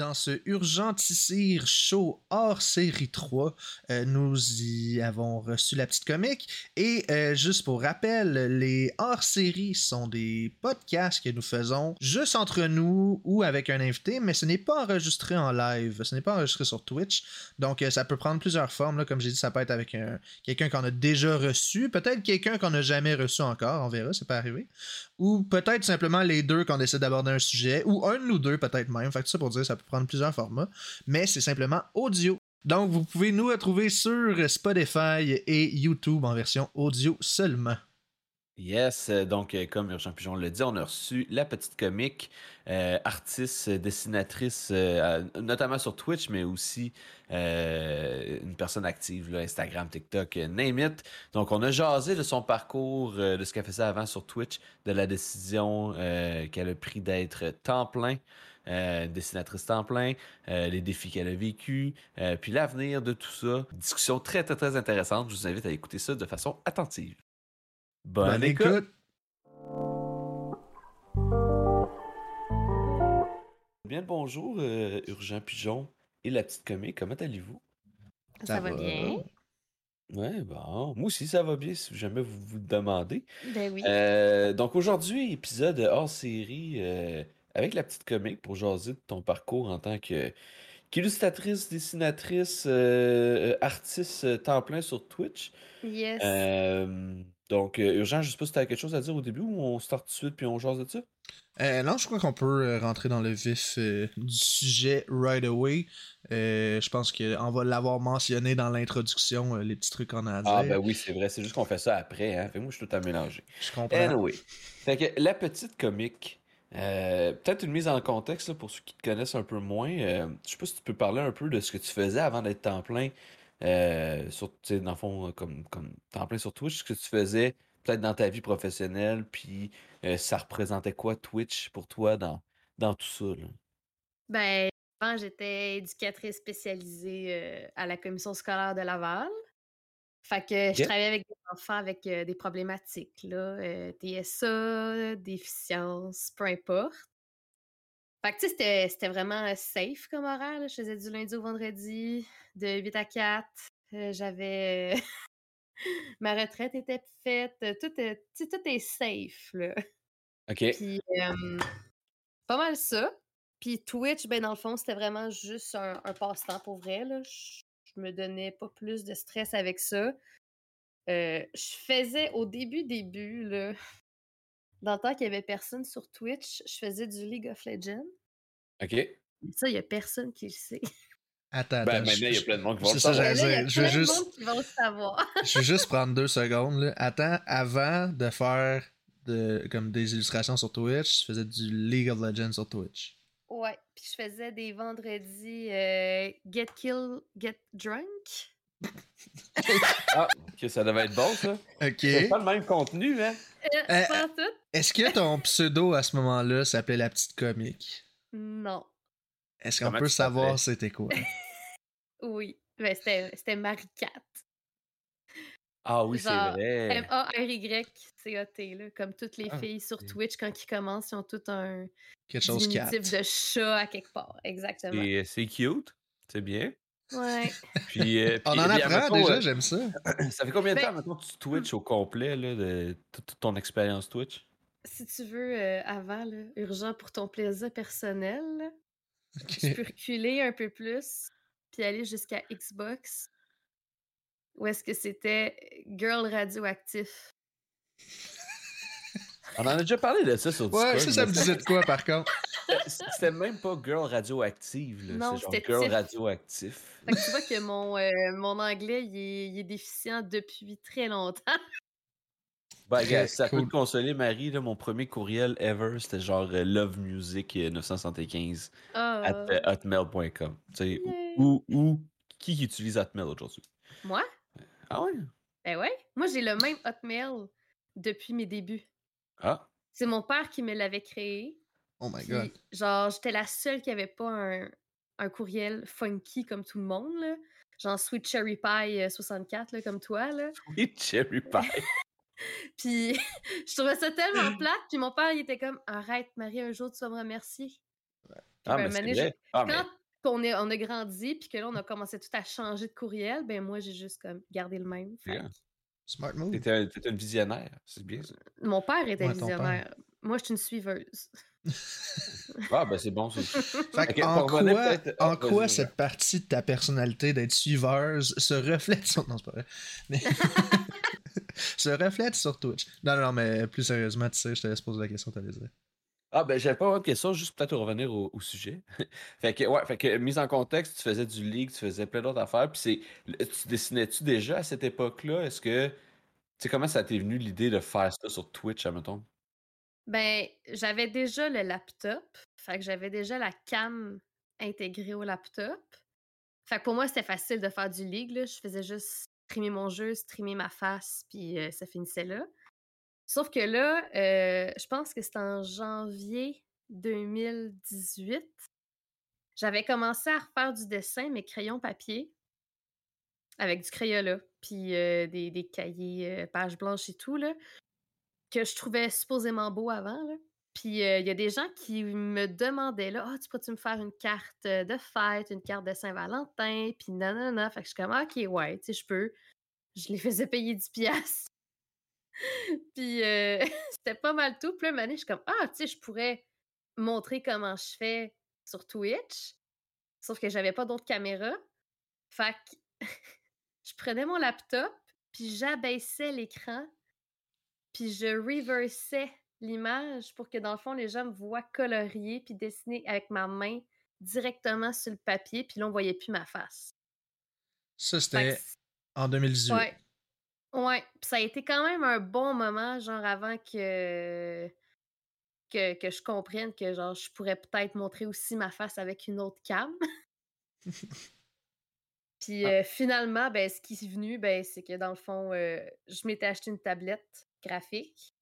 dans ce Urgentissir Show hors série 3. Euh, nous y avons reçu la petite comique. Et euh, juste pour rappel, les hors séries sont des podcasts que nous faisons juste entre nous ou avec un invité, mais ce n'est pas enregistré en live. Ce n'est pas enregistré sur Twitch. Donc euh, ça peut prendre plusieurs formes. Comme j'ai dit, ça peut être avec un, quelqu'un qu'on a déjà reçu, peut-être quelqu'un qu'on n'a jamais reçu encore, on verra, c'est pas arrivé. Ou peut-être simplement les deux qu'on essaie d'aborder un sujet, ou un de nous deux peut-être même. Fait que ça pour dire, ça peut prendre plusieurs formats, mais c'est simplement audio. Donc vous pouvez nous retrouver sur Spotify et YouTube en version audio seulement. Yes, euh, donc euh, comme Urgent Pigeon le dit, on a reçu la petite comique, euh, artiste, dessinatrice, notamment sur Twitch, mais aussi une personne active, Instagram, TikTok, name it. Donc on a jasé de son parcours, de ce qu'elle faisait avant sur Twitch, de la décision qu'elle a pris d'être temps plein. Dessinatrice temps plein, les défis qu'elle a vécu, puis l'avenir de tout ça. Discussion très très très intéressante. Je vous invite à écouter ça de façon attentive. Bonne, écoute. Bien le bonjour, euh, Urgent Pigeon et la petite comique. Comment allez-vous? Ça, va, bien. Ouais, bon. Moi aussi, ça va bien si jamais vous vous demandez. Ben oui. Euh, donc aujourd'hui, épisode hors série euh, avec la petite comique pour jaser de ton parcours en tant que qu'illustratrice, dessinatrice, artiste temps plein sur Twitch. Yes. Donc, euh, Urgent, je sais pas si tu as quelque chose à dire au début ou on start tout de suite puis on jase de ça? Euh, non, je crois qu'on peut euh, rentrer dans le vif du sujet right away. je pense qu'on va l'avoir mentionné dans l'introduction, les petits trucs qu'on a à ah, dire. Ah, ben oui, c'est vrai. C'est juste qu'on fait ça après. Hein? Fait moi, je suis tout à mélanger. Je comprends. Anyway. Fait que la petite comique, peut-être une mise en contexte pour ceux qui te connaissent un peu moins. je sais pas si tu peux parler un peu de ce que tu faisais avant d'être temps plein euh, sur, dans le fond, euh, comme, temps plein sur Twitch, ce que tu faisais peut-être dans ta vie professionnelle, puis euh, ça représentait quoi Twitch pour toi dans, tout ça? Ben, avant, j'étais éducatrice spécialisée à la commission scolaire de Laval. Fait que je travaillais avec des enfants avec des problématiques, là, TSA, déficience, peu importe. Fait que tu sais, c'était vraiment safe comme horaire. Je faisais du lundi au vendredi, de 8 à 4. Euh, j'avais. Ma retraite était faite. Tout est, tout est safe, là. OK. Puis, pas mal ça. Puis Twitch, ben dans le fond, c'était vraiment juste un, passe-temps pour vrai. Là. Je, me donnais pas plus de stress avec ça. Euh, je faisais au début, début, là, dans le temps qu'il y avait personne sur Twitch, je faisais du League of Legends. OK. Ça, il n'y a personne qui le sait. Attends, ben, attends. il y a plein de monde qui vont le savoir. Je veux juste... qui vont le savoir. je vais juste prendre deux secondes. Là. Attends, avant de faire de, comme des illustrations sur Twitch, je faisais du League of Legends sur Twitch. Ouais, puis je faisais des vendredis euh, Get Kill, Get Drunk. ah, ok, ça devait être bon, ça. Ok. C'est pas le même contenu, hein? Euh, euh, pas tout. Est-ce que ton pseudo à ce moment-là s'appelait La Petite Comique? Non. Est-ce qu'on peut savoir c'était quoi? oui. Ben, c'était Marie-Cat. Ah oui, c'est vrai. M-A-R-Y-C-A-T, là. Comme toutes les ah, filles sur Twitch, quand ils commencent, ils ont tout un quelque chose de chat à quelque part. Exactement. Et c'est cute. C'est bien. Ouais. puis, euh, On en apprend déjà, euh, j'aime ça. ça fait combien de ben temps maintenant tu Twitch au complet, là, de toute ton expérience Twitch? Si tu veux, euh, avant, là, urgent pour ton plaisir personnel, tu peux reculer un peu plus, puis aller jusqu'à Xbox, où est-ce que c'était Girl Radioactif? On en a déjà parlé de ça sur Discord. Ouais, ça, ça me disait de quoi, par contre? C'était même pas Girl Radioactive, là. C'est genre Girl Radioactif. Fait que tu vois que mon, euh, mon anglais, il est, il est, déficient depuis très longtemps. Ben, gars, ça peut te consoler, Marie. Là, mon premier courriel ever, c'était genre euh, Love Music 975 oh. at uh, hotmail.com. Ou, ou qui utilise Hotmail aujourd'hui? Moi? Ah ouais? Ben ouais. Moi, j'ai le même Hotmail depuis mes débuts. Ah. C'est mon père qui me l'avait créé. Oh my god. Genre, j'étais la seule qui avait pas un, un, courriel funky comme tout le monde, là. Genre Sweet Cherry Pie 64, euh, là, comme toi, là. Sweet Cherry Pie. puis je trouvais ça tellement plate. Puis mon père, il était comme Arrête, Marie, un jour tu vas me remercier. Ah, ben, mais je- Ah, mais Quand on, est, on a grandi, puis que là, on a commencé tout à changer de courriel, ben moi, j'ai juste comme gardé le même. Smart move. t'étais un- visionnaire. C'est bien ça. Mon père était Ouais, père. visionnaire. Moi, je suis une suiveuse. Ah, ben c'est bon. c'est- Fait en quoi, en Ah, quoi cette partie de ta personnalité d'être suiveuse se reflète sur. Non, c'est pas vrai. Mais- se reflète sur Twitch? Non, non, non, mais plus sérieusement, tu sais, je te laisse poser la question, t'allais dire. Ah, ben j'avais pas autre question, juste peut-être revenir au, sujet. fait que, ouais, fait que mise en contexte, tu faisais du league, tu faisais plein d'autres affaires, puis c'est. Tu dessinais-tu déjà à cette époque-là? Est-ce que. Tu sais, comment ça t'est venu l'idée de faire ça sur Twitch, admettons? Ben, j'avais déjà le laptop. Fait que j'avais déjà la cam intégrée au laptop. Fait que pour moi, c'était facile de faire du league. Là. Je faisais juste streamer mon jeu, streamer ma face, puis euh, ça finissait là. Sauf que là, euh, je pense que c'était en janvier 2018. J'avais commencé à refaire du dessin, mais crayon papier, avec du crayola, puis euh, des, des cahiers, euh, pages blanches et tout, là, que je trouvais supposément beau avant. Puis il y a des gens qui me demandaient là, ah, tu pourrais-tu me faire une carte de fête, une carte de Saint-Valentin, puis nanana. Fait que je suis comme, Ah, ok, ouais, tu sais, je peux. Je les faisais payer 10 piastres. Puis euh, c'était pas mal tout. Puis là, je suis comme, ah, tu sais, je pourrais montrer comment je fais sur Twitch. Sauf que j'avais pas d'autres caméras. Fait que je prenais mon laptop, puis j'abaissais l'écran, puis je reversais l'image pour que dans le fond, les gens me voient colorier puis dessiner avec ma main directement sur le papier, puis là, on voyait plus ma face. Ça, c'était en 2018. Ouais. Ouais. Puis ça a été quand même un bon moment, genre avant que, que, que je comprenne que genre je pourrais peut-être montrer aussi ma face avec une autre cam. Puis euh, finalement, ben, ce qui est venu, ben, c'est que dans le fond, euh, je m'étais acheté une tablette graphique.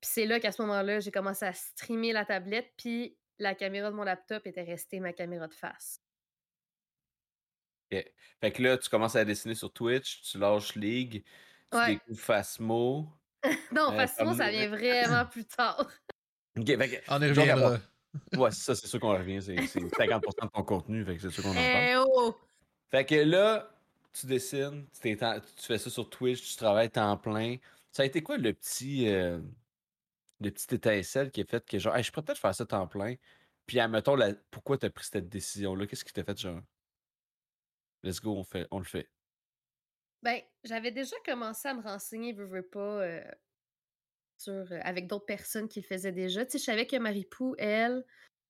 Puis c'est là qu'à ce moment-là, j'ai commencé à streamer la tablette, puis la caméra de mon laptop était restée ma caméra de face. Fait que là, tu commences à dessiner sur Twitch, tu lâches League, tu Ouais. découvres Fasmo. Non, Euh, comme- ça vient vraiment plus tard. Ok, fait que- On Genre, reviendra. Ouais, ça, c'est sûr qu'on revient. C'est c'est 50% de ton contenu, fait que c'est sûr qu'on en parle. Eh oh! Fait que là, tu dessines, tu, tu fais ça sur Twitch, tu travailles temps plein. Ça a été quoi le petit, euh, le petit étincelle qui a fait que genre, Hey, je pourrais peut-être faire ça temps plein. Puis, admettons, la... pourquoi tu as pris cette décision-là? Qu'est-ce qui t'a fait genre, let's go, on, fait, on le fait. Ben, j'avais déjà commencé à me renseigner, veux, veux pas, euh, sur, euh, avec d'autres personnes qui le faisaient déjà. Tu sais, je savais que Marie-Pou, elle,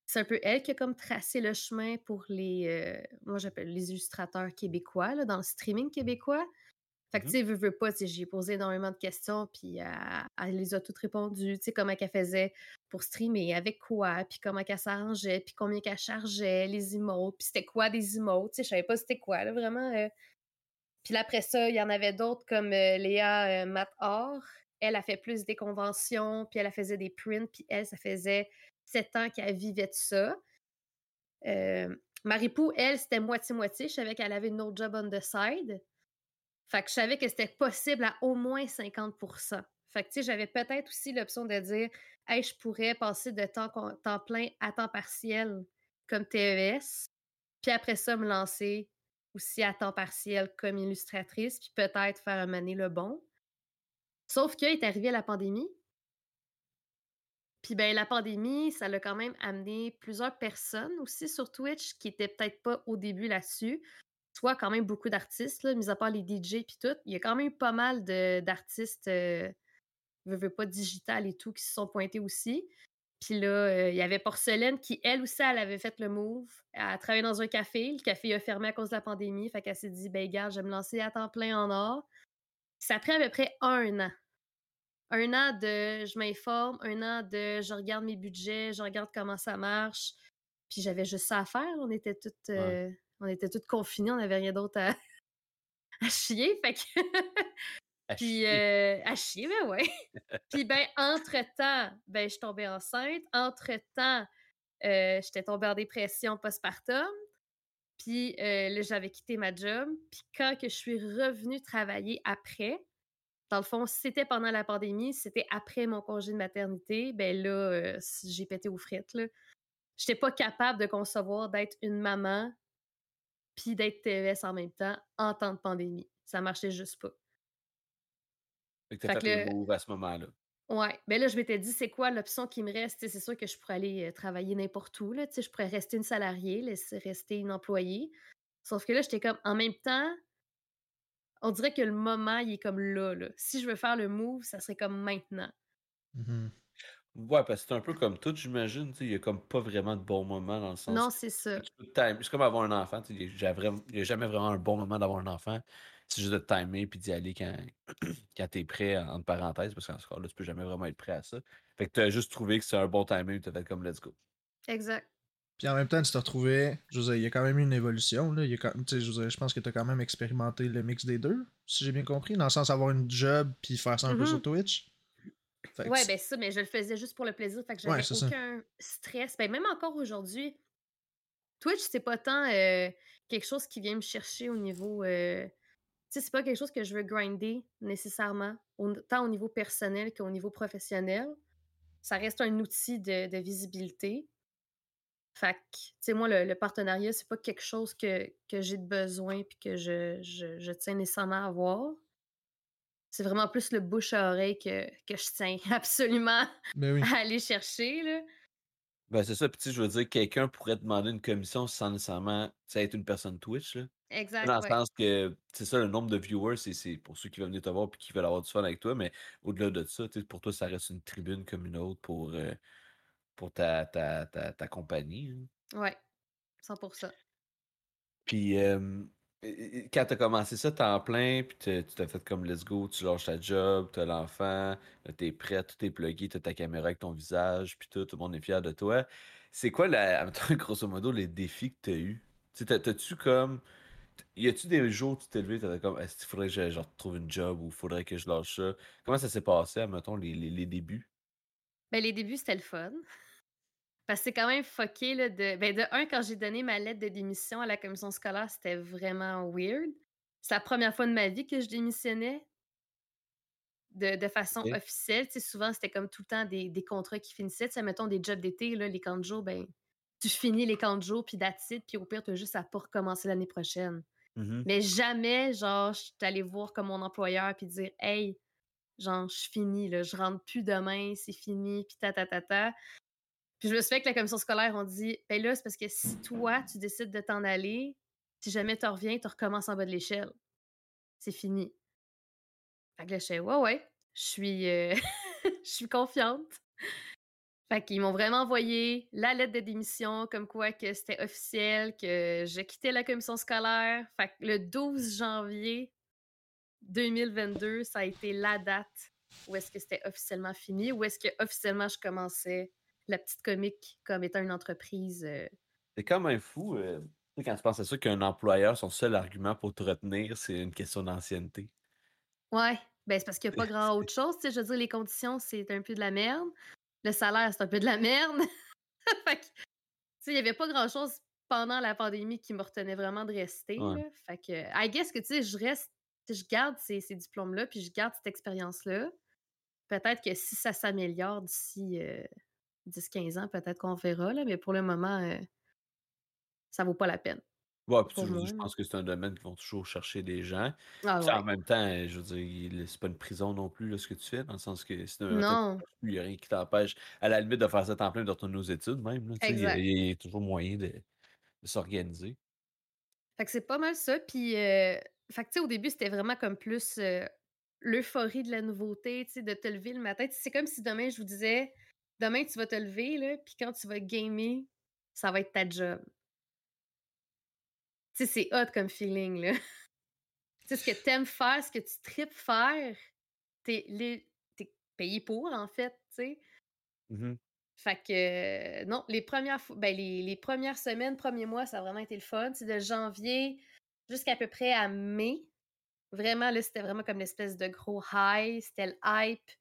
c'est un peu elle qui a comme tracé le chemin pour les, euh, moi j'appelle les illustrateurs québécois, dans le streaming québécois. Fait que, Mhm. tu sais, veux, veux pas, j'ai posé énormément de questions, puis elle, elle les a toutes répondues, tu sais, comment qu'elle faisait pour streamer, avec quoi, puis comment qu'elle s'arrangeait, puis combien qu'elle chargeait, les emotes, puis c'était quoi des emotes, tu sais, je savais pas c'était quoi, là, vraiment. euh. Puis là, après ça, il y en avait d'autres comme euh, Léa euh, Mathor. Elle a fait plus des conventions, puis elle a faisait des prints, puis elle, ça faisait sept ans qu'elle vivait de ça. Euh, Marie-Pou, elle, c'était moitié-moitié. Je savais qu'elle avait une autre job on the side. Fait que je savais que c'était possible à au moins 50% Fait que, tu sais, j'avais peut-être aussi l'option de dire, hey, je pourrais passer de temps, plein à temps partiel comme TES, puis après ça, me lancer aussi à temps partiel comme illustratrice, puis peut-être faire un mané le bon. Sauf qu'il est arrivé la pandémie. Puis ben la pandémie, ça l'a quand même amené plusieurs personnes aussi sur Twitch qui étaient peut-être pas au début là-dessus. Soit quand même beaucoup d'artistes, là, mis à part les DJ puis tout. Il y a quand même pas mal de- d'artistes, euh, veux, veux pas digital et tout, qui se sont pointés aussi. Puis là, euh, il y avait Porcelaine qui, elle aussi, elle avait fait le move. Elle a travaillé dans un café. Le café a fermé à cause de la pandémie. Fait qu'elle s'est dit, ben, gars, je vais me lancer à temps plein en or. Ça a pris à peu près un an. Un an de je m'informe, un an de je regarde mes budgets, je regarde comment ça marche. Puis j'avais juste ça à faire. On était toutes, euh, on était toutes confinées, on n'avait rien d'autre à, à chier. Fait que À puis, chier. euh, à chier, ben ouais. Puis, ben, entre-temps, ben, je suis tombée enceinte. Entre-temps, euh, j'étais tombée en dépression postpartum. Puis, euh, là, j'avais quitté ma job. Puis, quand que je suis revenue travailler après, dans le fond, c'était pendant la pandémie, c'était après mon congé de maternité, ben là, euh, j'ai pété aux frites, là. j'étais pas capable de concevoir d'être une maman puis d'être TES en même temps en temps de pandémie. Ça marchait juste pas. Fait que t'as fait, le move à ce moment-là. Ouais. Ben là, je m'étais dit, c'est quoi l'option qui me reste? c'est sûr que je pourrais aller travailler n'importe où. Là. Je pourrais rester une salariée, laisser rester une employée. Sauf que là, j'étais comme, en même temps, on dirait que le moment, il est comme là, là. Si je veux faire le move, ça serait comme maintenant. Mmh Ouais, parce que c'est un peu comme tout, j'imagine. Il n'y a comme pas vraiment de bon moment dans le sens. Non, c'est ça. C'est comme avoir un enfant. Il n'y a, jamais vraiment un bon moment d'avoir un enfant. C'est juste de timer puis d'y aller quand, quand tu es prêt, entre parenthèses, parce qu'en ce cas là, tu peux jamais vraiment être prêt à ça. Fait que tu as juste trouvé que c'est un bon timing, tu as fait comme let's go. Exact. Puis en même temps, tu te retrouvais, je veux dire, il y a quand même eu une évolution. Là. Il y a je, je pense que tu as quand même expérimenté le mix des deux, si j'ai bien compris, dans le sens d'avoir une job puis faire ça un peu mm-hmm. sur Twitch. Ouais, ben ça, mais je le faisais juste pour le plaisir. Fait que j'avais aucun stress. Ben, même encore aujourd'hui, Twitch, c'est pas tant euh, quelque chose qui vient me chercher au niveau. Euh, tu sais, c'est pas quelque chose que je veux grinder nécessairement, tant au niveau personnel qu'au niveau professionnel. Ça reste un outil de, visibilité. Fait que, tu sais, moi, le, partenariat, c'est pas quelque chose que, que j'ai de besoin puis que je, je, je tiens nécessairement à avoir c'est vraiment plus le bouche à oreille que, que je tiens absolument ben à aller chercher. Là. Ben, c'est ça. Puis, je veux dire, quelqu'un pourrait demander une commission sans nécessairement être une personne Twitch. Là. Exact. Dans le sens que, c'est ça, le nombre de viewers, c'est pour ceux qui veulent venir te voir et qui veulent avoir du fun avec toi. Mais au-delà de ça, pour toi, ça reste une tribune comme une autre pour, euh, pour ta, ta, ta, ta compagnie. Hein. Ouais, 100%. Puis, quand t'as commencé ça, en plein, puis tu t'as fait comme let's go, tu lâches ta job, t'as l'enfant, t'es prêt, tout est plugué, t'as ta caméra avec ton visage, puis tout, tout le monde est fier de toi. C'est quoi, la, grosso modo, les défis que t'as eu? T'as-tu comme. Y a-tu des jours où tu t'es levé, t'as comme, est-ce qu'il faudrait que je, retrouve une job ou faudrait que je lâche ça? Comment ça s'est passé, mettons, les, les, les débuts? Ben, les débuts, c'était le fun. Parce que c'est quand même fucké, là, de... Ben, de un, quand j'ai donné ma lettre de démission à la commission scolaire, c'était vraiment weird. C'est la première fois de ma vie que je démissionnais de, de façon officielle. Tu sais, souvent, c'était comme tout le temps des, des contrats qui finissaient. Tu sais, mettons des jobs d'été, là, les camps de jour, ben, tu finis les camps de jour, puis d'attitude, puis au pire, tu as juste à pas recommencer l'année prochaine. Mmh Mais jamais, genre, je suis allée voir comme mon employeur, puis dire, hey, genre, je finis, là, je rentre plus demain, c'est fini, puis ta, ta, ta, ta. Je me souviens que la commission scolaire, on dit ben là, c'est parce que si toi, tu décides de t'en aller, si jamais tu reviens, tu recommences en bas de l'échelle. C'est fini. Fait que là, je ouais, ouais, je suis, euh, je suis confiante. Fait qu'ils m'ont vraiment envoyé la lettre de démission, comme quoi que c'était officiel, que je quittais la commission scolaire. Fait que le 12 janvier 2022, ça a été la date où est-ce que c'était officiellement fini, où est-ce que officiellement je commençais la petite comique comme étant une entreprise. Euh. C'est quand même fou. Euh, quand tu penses à ça qu'un employeur, son seul argument pour te retenir, c'est une question d'ancienneté. Ouais, ben c'est parce qu'il n'y a pas grand autre chose. Je veux dire, les conditions, c'est un peu de la merde. Le salaire, c'est un peu de la merde. fait que, il n'y avait pas grand chose pendant la pandémie qui me retenait vraiment de rester. Fait que, I guess que, tu sais, je reste, je garde ces, ces diplômes-là, puis je garde cette expérience-là. Peut-être que si ça s'améliore d'ici euh, 10-15 ans, peut-être qu'on verra, là, mais pour le moment, euh, ça vaut pas la peine. Ouais, puis je pense que c'est un domaine qui vont toujours chercher des gens. Ah, En même temps, je veux dire, c'est pas une prison non plus là, ce que tu fais, dans le sens que si non. il n'y a rien qui t'empêche, à la limite, de faire ça en plein, de retourner aux études même. il, y a, toujours moyen de, s'organiser. Fait que c'est pas mal ça. Puis, euh, fait que, au début, c'était vraiment comme plus euh, l'euphorie de la nouveauté, de te lever le matin. C'est comme si demain, je vous disais, demain, tu vas te lever, là, puis quand tu vas gamer, ça va être ta job. Tu sais, c'est hot comme feeling, là. tu sais, ce que t'aimes faire, ce que tu tripes faire, t'es, payé pour, en fait, tu sais. Mmh fait que, non, les premières, ben, les, les, premières semaines, premiers mois, ça a vraiment été le fun. C'est de janvier jusqu'à peu près à mai. Vraiment, là, c'était vraiment comme une espèce de gros high. C'était le hype.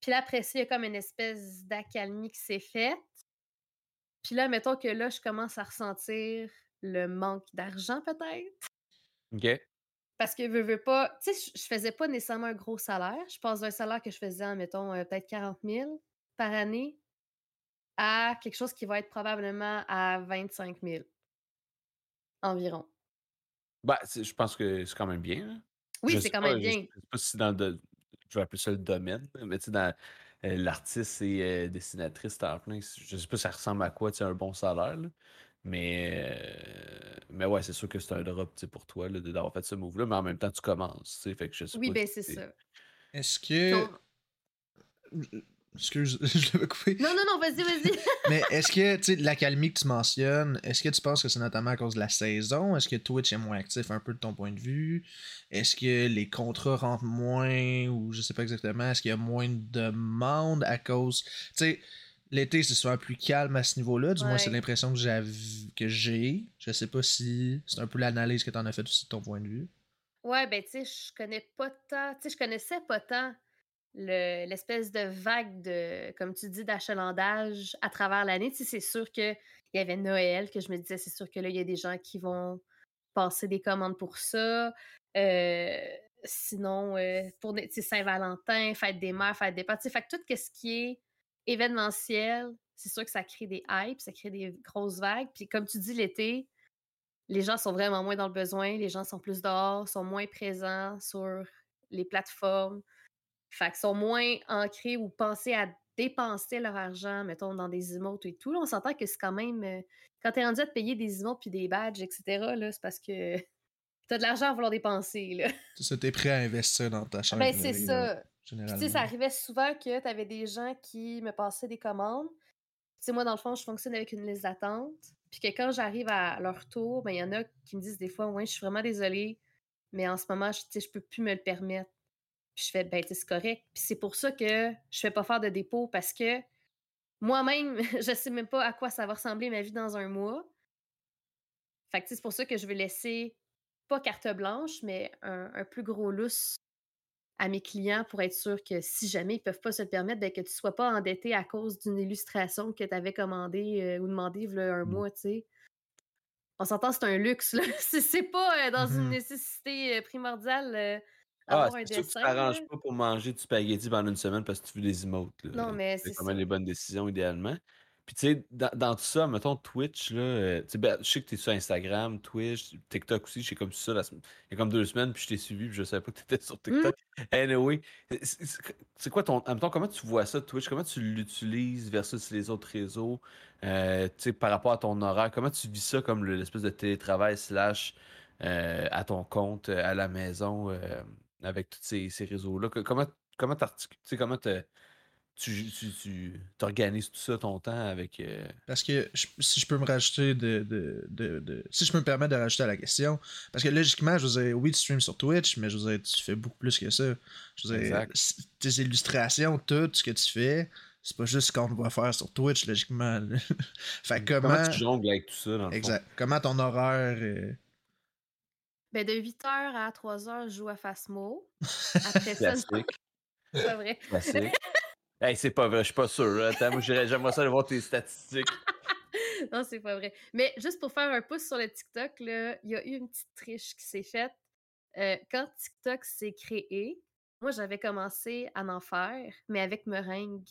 Puis là, après ça, il y a comme une espèce d'accalmie qui s'est faite. Puis là, mettons que là, je commence à ressentir le manque d'argent, peut-être. OK. Parce que veux, veux pas. Tu sais, je faisais pas nécessairement un gros salaire. Je passe d'un salaire que je faisais, mettons, euh, peut-être 40 000 par année à quelque chose qui va être probablement à 25 000 environ. Bah, je pense que c'est quand même bien. Oui, c'est quand même bien. Je sais pas si dans le, je vais appeler ça le domaine, mais tu sais, dans euh, l'artiste et euh, dessinatrice temps plein, je sais pas si ça ressemble à quoi, tu un bon salaire, Mais, euh, mais ouais, c'est sûr que c'est un drop pour toi d'avoir fait ce move-là, mais en même temps, tu commences. Fait que je sais oui, ben c'est ça. Est-ce que. Excuse, je l'avais coupé. Non, non, non, vas-y, vas-y. Mais est-ce que, tu sais, l'accalmie que tu mentionnes, est-ce que tu penses que c'est notamment à cause de la saison? Est-ce que Twitch est moins actif un peu de ton point de vue? Est-ce que les contrats rentrent moins ou je sais pas exactement? Est-ce qu'il y a moins de demandes à cause. Tu sais, l'été c'est souvent plus calme à ce niveau-là. Du moins, c'est l'impression que que j'ai. Je sais pas si c'est un peu l'analyse que tu en as fait aussi de ton point de vue. Ouais, ben, tu sais, je connais pas tant. Tu sais, je connaissais pas tant l'espèce de vague de, comme tu dis, d'achalandage à travers l'année. C'est sûr qu'il y avait Noël, que je me disais, c'est sûr que là, il y a des gens qui vont passer des commandes pour ça. Euh, sinon, euh, pour Saint-Valentin, fête des mères, fête des pères. Fait tout ce qui est événementiel, c'est sûr que ça crée des hypes, ça crée des grosses vagues. Puis comme tu dis, l'été, les gens sont vraiment moins dans le besoin, les gens sont plus dehors, sont moins présents sur les plateformes. Fait qu'ils sont moins ancrés ou pensés à dépenser leur argent, mettons, dans des emotes et tout. Là, on s'entend que c'est quand même. Euh, quand t'es rendu à te payer des emotes puis des badges, etc., là, c'est parce que t'as de l'argent à vouloir dépenser, là. Ça, t'es prêt à investir dans ta chaîne. Ben, c'est ça. Tu sais, ça arrivait souvent que t'avais des gens qui me passaient des commandes. Tu sais, moi, dans le fond, je fonctionne avec une liste d'attente. Puis que quand j'arrive à leur tour, ben, il y en a qui me disent des fois, ouais, je suis vraiment désolée, mais en ce moment, je, je peux plus me le permettre. Puis je fais, ben, c'est correct. Puis c'est pour ça que je fais pas faire de dépôt parce que moi-même, je sais même pas à quoi ça va ressembler ma vie dans un mois. Fait que c'est pour ça que je veux laisser, pas carte blanche, mais un, plus gros lousse à mes clients pour être sûr que si jamais ils peuvent pas se le permettre, ben, que tu sois pas endetté à cause d'une illustration que tu avais commandée euh, ou demandée il y a un mmh. mois, tu sais. On s'entend, c'est un luxe, là. c'est pas euh, dans une mmh nécessité euh, primordiale ah, c'est sûr que tu t'arranges pas pour manger du spaghetti pendant une semaine parce que tu veux des emotes. Non, mais c'est quand même les bonnes décisions, idéalement. Puis, tu sais, dans, tout ça, mettons Twitch, là, euh, ben, je sais que tu es sur Instagram, Twitch, TikTok aussi, j'ai comme ça, il y a comme deux semaines, puis je t'ai suivi, puis je savais pas que tu étais sur mmh. TikTok. Anyway, c'est quoi ton. Mettons, comment tu vois ça, Twitch? Comment tu l'utilises versus les autres réseaux euh, Tu sais, par rapport à ton horaire, comment tu vis ça comme l'espèce de télétravail slash euh, à ton compte, à la maison avec tous ces, ces réseaux-là? Comment comment comment tu, tu, organises tout ça ton temps avec. Euh? Parce que si je peux me rajouter de, de, de, Si je peux me permettre de rajouter à la question. Parce que logiquement, je vous ai, oui, tu streams sur Twitch, mais je vous ai, tu fais beaucoup plus que ça. Je vous tes illustrations, tout ce que tu fais, c'est pas juste ce qu'on va faire sur Twitch, logiquement. fait comment. Comment tu jongles avec tout ça, dans Exact. Comment ton horaire. Ben, de 8h à 3h, je joue à Fasmo. Après ça, c'est pas vrai. Hey, c'est pas vrai, je suis pas sûr. Attends, moi, j'aimerais ça de voir tes statistiques. non, c'est pas vrai. Mais juste pour faire un pouce sur le TikTok, il y a eu une petite triche qui s'est faite. Euh, quand TikTok s'est créé, moi, j'avais commencé à en faire, mais avec meringue.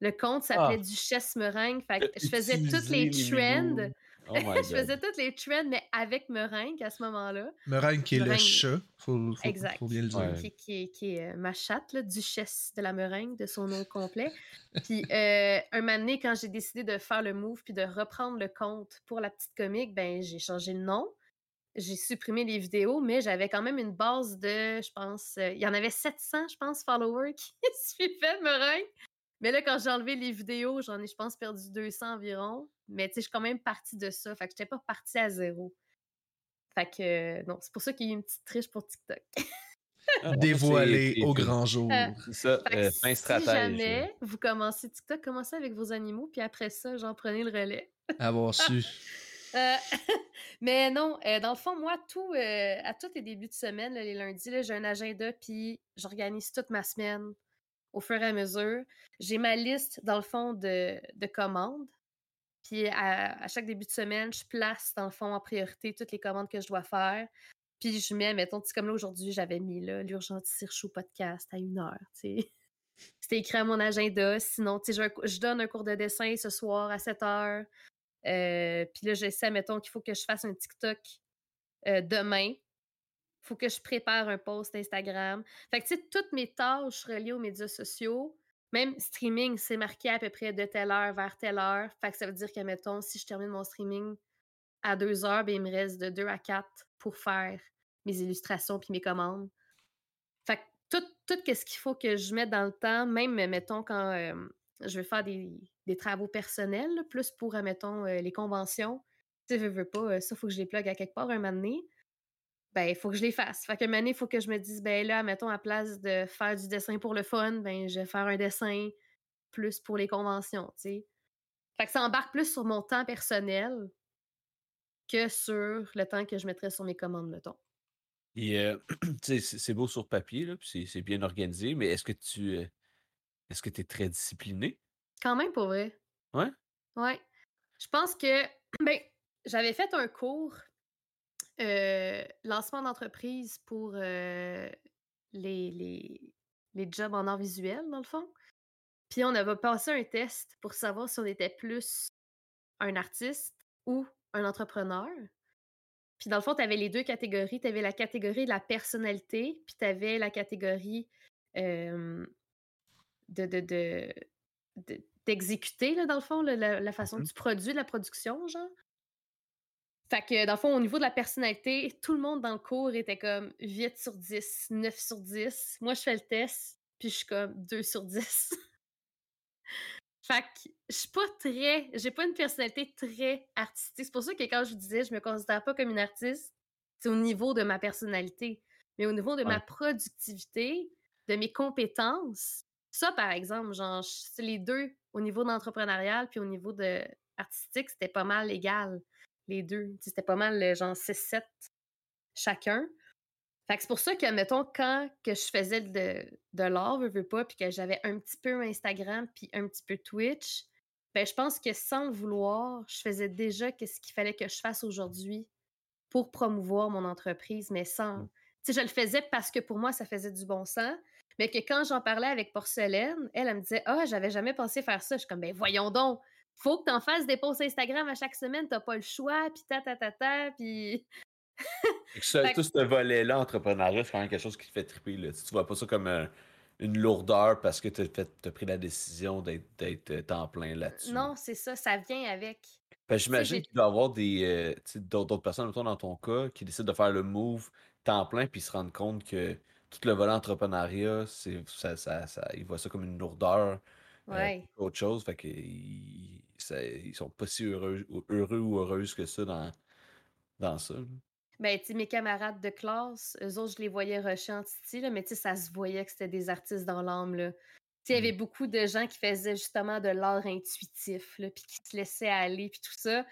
Le compte s'appelait ah. Duchesse Meringue. Fait que je faisais toutes les trends. Oh je faisais toutes les trends, mais avec Meringue à ce moment-là. Meringue qui est le chat, faut, faut, exact. faut bien le dire. Qui, qui, est euh, ma chatte, là, duchesse de la Meringue, de son nom complet. puis euh, un moment donné, quand j'ai décidé de faire le move puis de reprendre le compte pour la petite comique, ben j'ai changé le nom. J'ai supprimé les vidéos, mais j'avais quand même une base de, je pense, euh, il y en avait 700, je pense, followers qui suivaient Meringue. Mais là, quand j'ai enlevé les vidéos, j'en ai, je pense, perdu 200 environ. Mais tu sais, je suis quand même partie de ça. Fait que j'étais pas partie à zéro. Fait que, non, c'est pour ça qu'il y a eu une petite triche pour TikTok. Ah, Dévoilé au grand jour. Euh, c'est ça, euh, fin stratège. Si jamais vous commencez TikTok, commencez avec vos animaux, puis après ça, j'en prenais le relais. Avoir su. Euh, mais non, dans le fond, moi, tout, à tous les débuts de semaine, les lundis, j'ai un agenda, puis j'organise toute ma semaine au fur et à mesure. J'ai ma liste, dans le fond, de, commandes. Puis à, chaque début de semaine, je place, dans le fond, en priorité toutes les commandes que je dois faire. Puis je mets, mettons, comme là aujourd'hui, j'avais mis l'urgence chaud podcast à une heure, tu sais. c'était écrit à mon agenda. Sinon, tu sais, je, donne un cours de dessin ce soir à 7 heures. Euh, puis là, j'essaie, mettons, qu'il faut que je fasse un TikTok euh, demain. Faut que je prépare un post Instagram. Fait que, tu sais, toutes mes tâches reliées aux médias sociaux, même streaming, c'est marqué à peu près de telle heure vers telle heure. Fait que ça veut dire que, mettons, si je termine mon streaming à 2 heures, ben, il me reste de 2 à 4 pour faire mes illustrations puis mes commandes. Fait que tout, tout ce qu'il faut que je mette dans le temps, même, mettons, quand euh, je vais faire des, des travaux personnels, plus pour, mettons, euh, les conventions. Tu veux, veux pas, euh, ça, faut que je les plug à quelque part un moment donné. Ben, il faut que je les fasse. Fait que il faut que je me dise, ben là, mettons, à place de faire du dessin pour le fun, ben, je vais faire un dessin plus pour les conventions, tu sais. Fait que ça embarque plus sur mon temps personnel que sur le temps que je mettrais sur mes commandes, mettons. Et euh, c'est beau sur papier, là, puis c'est bien organisé, mais est-ce que tu est-ce que tu es très discipliné? Quand même, pour vrai. Ouais? Ouais. Je pense que, ben, j'avais fait un cours lancement d'entreprise pour les, les, les, jobs en art visuel, dans le fond. Puis on avait passé un test pour savoir si on était plus un artiste ou un entrepreneur. Puis dans le fond, tu avais les deux catégories. Tu avais la catégorie de la personnalité, puis tu avais la catégorie de, de, d'exécuter, dans le fond, la, façon du produit, de la production, genre. Fait que, dans le fond, au niveau de la personnalité, tout le monde dans le cours était comme 8 sur 10, 9 sur 10. Moi, je fais le test, puis je suis comme 2 sur 10. fait que, je suis pas très. J'ai pas une personnalité très artistique. C'est pour ça que quand je vous disais, je me considère pas comme une artiste, c'est au niveau de ma personnalité. Mais au niveau de ma productivité, de mes compétences, ça, par exemple, genre, c'est les deux, au niveau d'entrepreneurial puis au niveau de artistique, c'était pas mal égal les deux. C'était pas mal, euh, genre 6-7 chacun. Fait que c'est pour ça que, mettons, quand que je faisais de, de l'art, veux, veux pas, puis que j'avais un petit peu Instagram puis un petit peu Twitch, ben je pense que sans le vouloir, je faisais déjà ce qu'il fallait que je fasse aujourd'hui pour promouvoir mon entreprise, mais sans... Mmh. Tu sais, je le faisais parce que pour moi, ça faisait du bon sens, mais que quand j'en parlais avec Porcelaine, elle, elle me disait « Ah, j'avais jamais pensé faire ça. » Je suis comme « Ben voyons donc! » faut que tu en fasses des posts Instagram à chaque semaine, t'as pas le choix, puis ta ta ta ta, puis. tout ce volet-là, entrepreneuriat, c'est quand même quelque chose qui te fait triper. Là. Tu vois pas ça comme euh, une lourdeur parce que tu as, pris la décision d'être euh, temps plein là-dessus. Non, c'est ça, ça vient avec. J'imagine qu'il doit y avoir des, euh, d'autres personnes autour dans ton cas qui décident de faire le move temps plein puis se rendent compte que tout le volet entrepreneuriat, ça, ça, ça, ils voient ça comme une lourdeur. Ouais. autre chose, fait qu'ils ils sont pas si heureux, heureux ou heureuses que ça dans, dans ça. Ben, tu mes camarades de classe, eux autres, je les voyais rusher en titi, là, mais ça se voyait que c'était des artistes dans l'âme, là. il y avait mmh. beaucoup de gens qui faisaient justement de l'art intuitif, là, puis qui se laissaient aller, puis tout ça.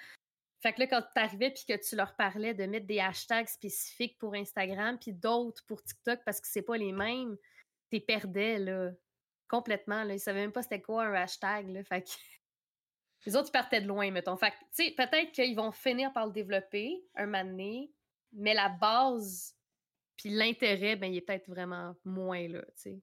Fait que là, quand tu arrivais puis que tu leur parlais de mettre des hashtags spécifiques pour Instagram, puis d'autres pour TikTok, parce que c'est pas les mêmes, t'es perdais, là. Complètement, là. Ils savaient même pas c'était quoi un hashtag, là. Fait que les autres, ils partaient de loin, mettons. Fait tu sais, peut-être qu'ils vont finir par le développer un moment donné, mais la base puis l'intérêt, ben, il est peut-être vraiment moins là, tu sais.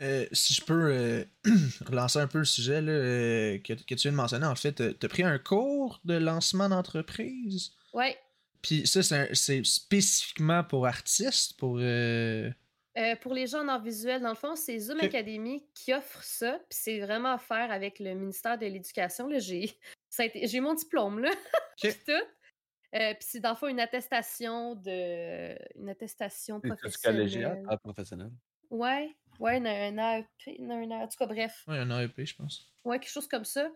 Euh, si je peux euh, relancer un peu le sujet là, euh, que, que, tu viens de mentionner, en fait, tu as pris un cours de lancement d'entreprise? Oui. Puis ça, c'est spécifiquement pour artistes, pour. Euh, pour les gens en visuel, dans le fond, c'est Zoom Academy qui offre ça. Puis c'est vraiment à faire avec le ministère de l'Éducation. J'ai j'ai mon diplôme, là. tout. Euh, puis c'est dans le fond une attestation de. Une attestation professionnelle. Ah, professionnelle. Ouais, ouais, un, un AEP, un, en tout cas, bref. Ouais, un AEP, je pense. Ouais, quelque chose comme ça.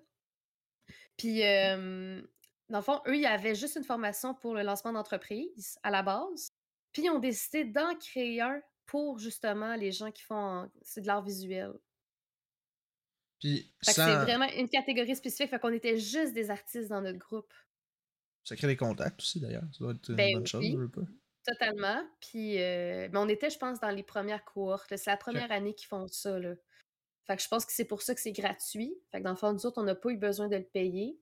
Puis, euh, dans le fond, eux, ils avaient juste une formation pour le lancement d'entreprise à la base. Puis, ils ont décidé d'en créer un pour justement les gens qui font c'est de l'art visuel. Puis C'est vraiment une catégorie spécifique, fait qu'on était juste des artistes dans notre groupe. Ça crée des contacts aussi d'ailleurs, ça doit être une ben bonne chose. Totalement. Puis euh, mais on était, je pense, dans les premières cohortes. C'est la première année qu'ils font ça. Là. Fait que je pense que c'est pour ça que c'est gratuit. Fait que dans le fond, nous autres, on n'a pas eu besoin de le payer.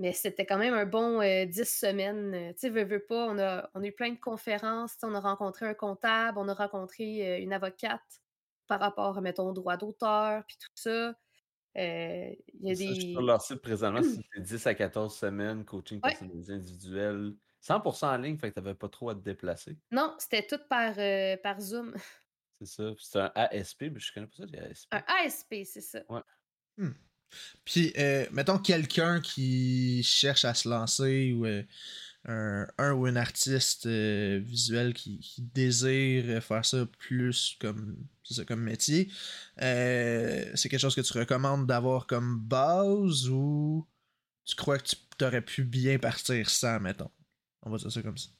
Mais c'était quand même un bon euh, dix semaines. Euh, tu sais, veux, veux pas, on a, on a eu plein de conférences. On a rencontré un comptable, on a rencontré euh, une avocate par rapport, mettons, au droit d'auteur, puis tout ça. Euh, il y a Ça, je suis des. sur leur site présentement, c'était 10 à 14 semaines, coaching Ouais. personnalisé individuel. 100% en ligne, fait que t'avais pas trop à te déplacer. Non, c'était tout par, euh, par Zoom. C'est ça. Puis C'est un ASP, mais je connais pas ça, les ASP. Un ASP, c'est ça. Puis, euh, mettons quelqu'un qui cherche à se lancer ou euh, un, ou une artiste euh, visuel qui, désire faire ça plus comme, comme métier, c'est quelque chose que tu recommandes d'avoir comme base ou tu crois que tu aurais pu bien partir sans, mettons? On va dire ça comme ça.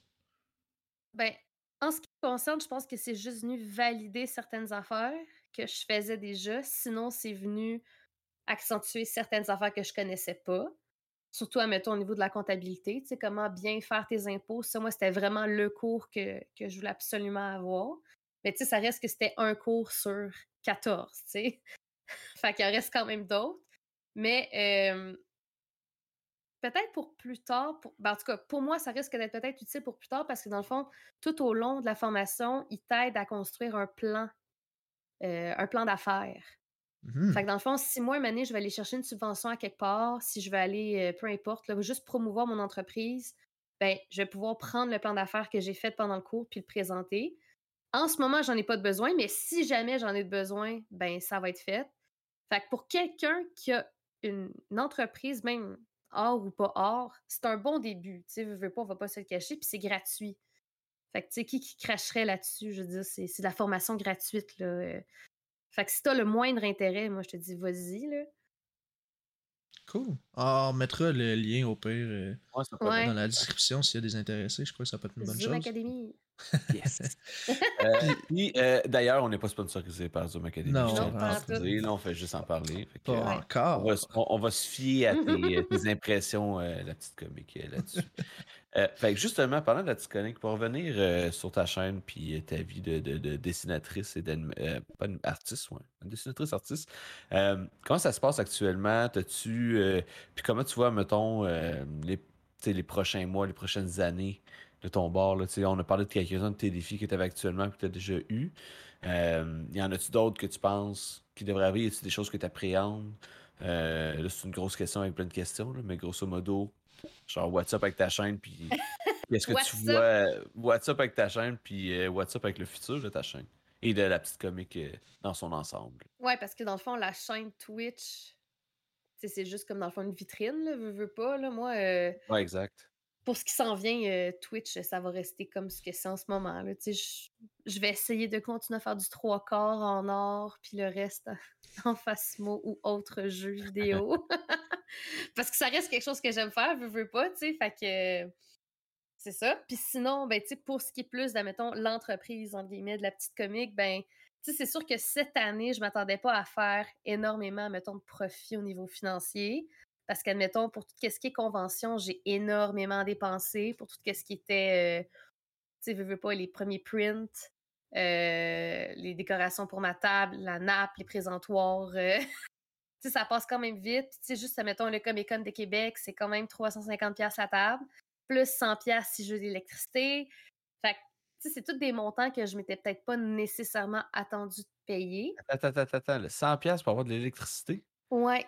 Ben, en ce qui me concerne, je pense que c'est juste venu valider certaines affaires que je faisais déjà. Sinon, c'est venu accentuer certaines affaires que je connaissais pas. Surtout, admettons, au niveau de la comptabilité, tu comment bien faire tes impôts. Ça, moi, c'était vraiment le cours que, je voulais absolument avoir. Mais tu sais, ça reste que c'était un cours sur 14, tu sais. fait qu'il en reste quand même d'autres. Mais peut-être pour plus tard, pour, ben, en tout cas, pour moi, ça risque d'être peut-être utile pour plus tard parce que dans le fond, tout au long de la formation, il t'aide à construire un plan, un plan d'affaires. Mhm. Fait que dans le fond, si moi, une année, je vais aller chercher une subvention à quelque part, si je vais aller, euh, peu importe, là, juste promouvoir mon entreprise, ben, je vais pouvoir prendre le plan d'affaires que j'ai fait pendant le cours puis le présenter. En ce moment, j'en ai pas de besoin, mais si jamais j'en ai de besoin, ben, ça va être fait. Fait que pour quelqu'un qui a une, entreprise, même hors ou pas hors, c'est un bon début. Tu sais, veux, pas, on va pas se le cacher, puis c'est gratuit. Fait que, tu sais, qui qui cracherait là-dessus? Je veux dire, c'est de la formation gratuite, là. Fait que si t'as le moindre intérêt, moi, je te dis, vas-y, là. Cool. Ah, on mettra le lien au pire euh, Ouais, ça peut Ouais. dans la description s'il y a des intéressés. Je crois que ça peut être une bonne Zoom chose. Academy. Yes. Euh, euh, d'ailleurs, on n'est pas sponsorisé par Zoom Academy. Non, Non, pas là, on fait juste en parler. Que, Pas encore. on, va, se- on- on va se fier à tes, tes impressions, euh, la petite comique là-dessus. Euh, fait que justement, parlant de la comique, pour revenir euh, sur ta chaîne puis euh, ta vie de, de- de dessinatrice et euh, pas dessinatrice artiste, comment ça se passe actuellement? T'as-tu, puis comment tu vois, mettons, les, prochains mois, les prochaines années de ton bord? On a parlé de quelques-uns de tes défis que tu avais actuellement que tu as déjà eu. Y en a-tu d'autres que tu penses qui devraient arriver? Y a-tu des choses que tu appréhendes? Là, c'est une grosse question avec plein de questions, mais grosso modo, genre, what's up avec ta chaîne, puis est-ce que tu vois euh, what's up avec ta chaîne, puis euh, what's up avec le futur de ta chaîne et de la petite comique euh, dans son ensemble? Ouais, parce que dans le fond, la chaîne Twitch, c'est juste comme dans le fond une vitrine, là, veux, veux pas, là. Moi, euh, Ouais, exact. pour ce qui s'en vient, Twitch, ça va rester comme ce que c'est en ce moment, là. Tu sais, je- vais essayer de continuer à faire du trois quarts en or, puis le reste en Fasmo ou autre jeu vidéo. parce que ça reste quelque chose que j'aime faire, veux, veux pas, tu sais, fait que... C'est ça. Puis sinon, ben, tu sais, pour ce qui est plus, admettons, l'entreprise, entre guillemets, de la petite comique, ben, tu sais, c'est sûr que cette année, je m'attendais pas à faire énormément, mettons, de profit au niveau financier. Parce qu'admettons, pour tout ce qui est convention, j'ai énormément dépensé. Pour tout ce qui était, euh, tu sais, veux, veux pas, les premiers prints, euh, les décorations pour ma table, la nappe, les présentoirs. euh, sais, ça passe quand même vite. Puis, tu sais, juste, admettons, le Comic Con de Québec, c'est quand même 350$ piastres la table plus 100 pièces si je veux de l'électricité. Fait que, tu sais, c'est tous des montants que je m'étais peut-être pas nécessairement attendu de payer. Attends, attends, attends, attends. le 100$ pour avoir de l'électricité? Ouais.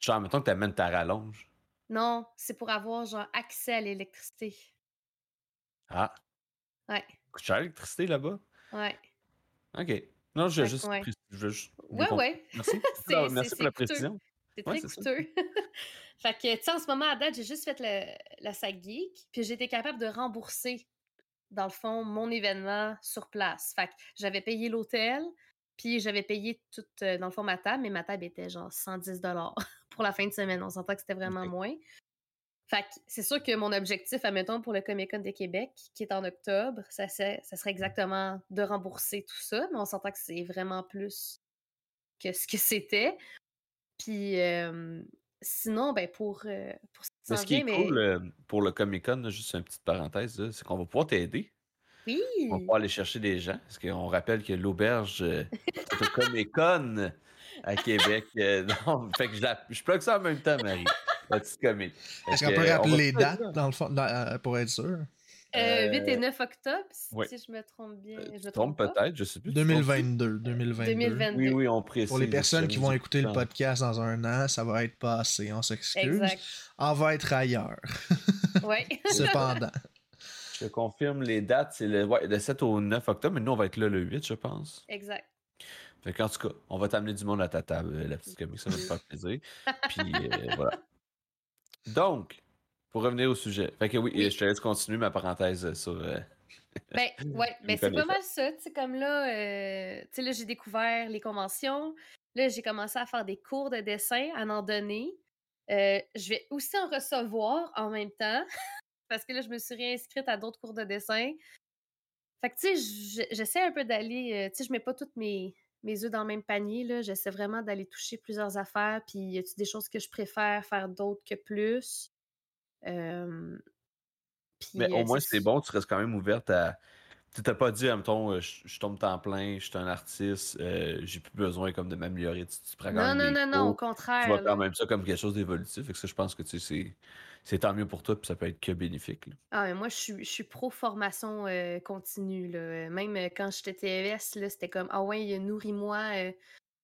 Genre, mettons que tu amènes ta rallonge. Non, c'est pour avoir, genre, accès à l'électricité. Ah, Ouais, coûte cher l'électricité là-bas? ouais. OK. Non, que, juste. ouais. pré- Je veux juste Ouais, ouais. Merci. Merci pour la coûteux. précision. C'est très coûteux. fait que, tu sais, en ce moment, à date, j'ai juste fait le, la SAC Geek, puis j'ai été capable de rembourser, dans le fond, mon événement sur place. Fait que j'avais payé l'hôtel, puis j'avais payé toute, euh, dans le fond, ma table, mais ma table était genre 110 pour la fin de semaine. On s'entend que c'était vraiment moins. Fait que c'est sûr que mon objectif, admettons, pour le Comic Con de Québec, qui est en octobre, ça, serait- ça serait exactement de rembourser tout ça, mais on s'entend que c'est vraiment plus que ce que c'était. Puis euh, sinon, ben pour, euh, pour Mais ce qui est mais cool euh, pour le Comic Con, juste une petite parenthèse, c'est qu'on va pouvoir t'aider. oui, On va pouvoir aller chercher des gens. Parce qu'on rappelle que l'auberge euh, est au Comic Con à Québec. non, fait que je, la- je plug ça en même temps, Marie. La petite comique. Est-ce qu'on peut euh, rappeler les dates dans le fond, dans- euh, pour être sûr? Euh, 8 et 9 octobre, si je me trompe bien. Je me trompe peut-être, je sais plus. 2022, 2022. 2022. Oui, oui, on précise. Pour les personnes qui vont écouter le podcast dans un an, ça va être passé, on s'excuse. On va être ailleurs. Oui. Cependant. Je confirme les dates, c'est le, ouais, le 7 au 9 octobre, mais nous, on va être là le 8, je pense. Exact. Fait qu'en tout cas, on va t'amener du monde à ta table, la petite comique, ça va te faire plaisir. Puis euh, voilà. Donc, pour revenir au sujet. Fait que oui, je te laisse continuer ma parenthèse sur. Euh, ben, ouais, ben c'est pas mal ça. Tu sais, comme là, euh, tu sais, là, j'ai découvert les conventions. Là, j'ai commencé à faire des cours de dessin, à en donner. je vais aussi en recevoir en même temps parce que là, je me suis réinscrite à d'autres cours de dessin. Fait que, tu sais, j'essaie un peu d'aller. Euh, tu sais, je mets pas toutes mes, mes œufs dans le même panier, là. J'essaie vraiment d'aller toucher plusieurs affaires. Puis, y a-tu des choses que je préfère faire d'autres que plus? Mais au moins, c'est bon, tu restes quand même ouverte à. Tu t'as pas dit, mettons, euh, je, je tombe temps plein, je suis un artiste, euh, j'ai plus besoin comme de m'améliorer. Tu, non, non, non, non, au contraire. Tu vois quand même ça comme quelque chose d'évolutif. Et ça, je pense que tu sais, c'est tant mieux pour toi, puis ça peut être que bénéfique. Ah, mais moi, je suis, je suis pro-formation euh, continue. Là. Même euh, quand j'étais TES, c'était comme Ah ouais, nourris-moi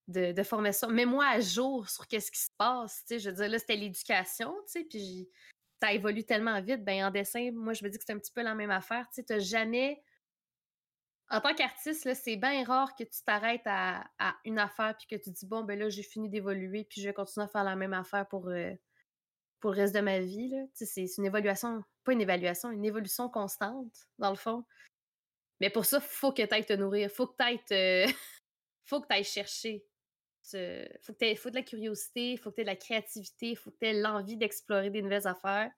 de, de, formation. Mets-moi à jour sur qu'est-ce qui se passe. Je veux dire, là, c'était l'éducation, puis ça évolue tellement vite. Ben, en dessin, moi, je me dis que c'est un petit peu la même affaire. Tu n'as jamais. En tant qu'artiste, c'est bien rare que tu t'arrêtes à, une affaire puis que tu dis bon ben là j'ai fini d'évoluer puis je vais continuer à faire la même affaire pour pour le reste de ma vie. C'est une évaluation, pas une évaluation, une évolution constante, dans le fond. Mais pour ça, faut que tu ailles te nourrir, faut que tu ailles faut que tu ailles chercher. Faut que faut de la curiosité, faut que tu aies de la créativité, faut que tu aies l'envie d'explorer des nouvelles affaires.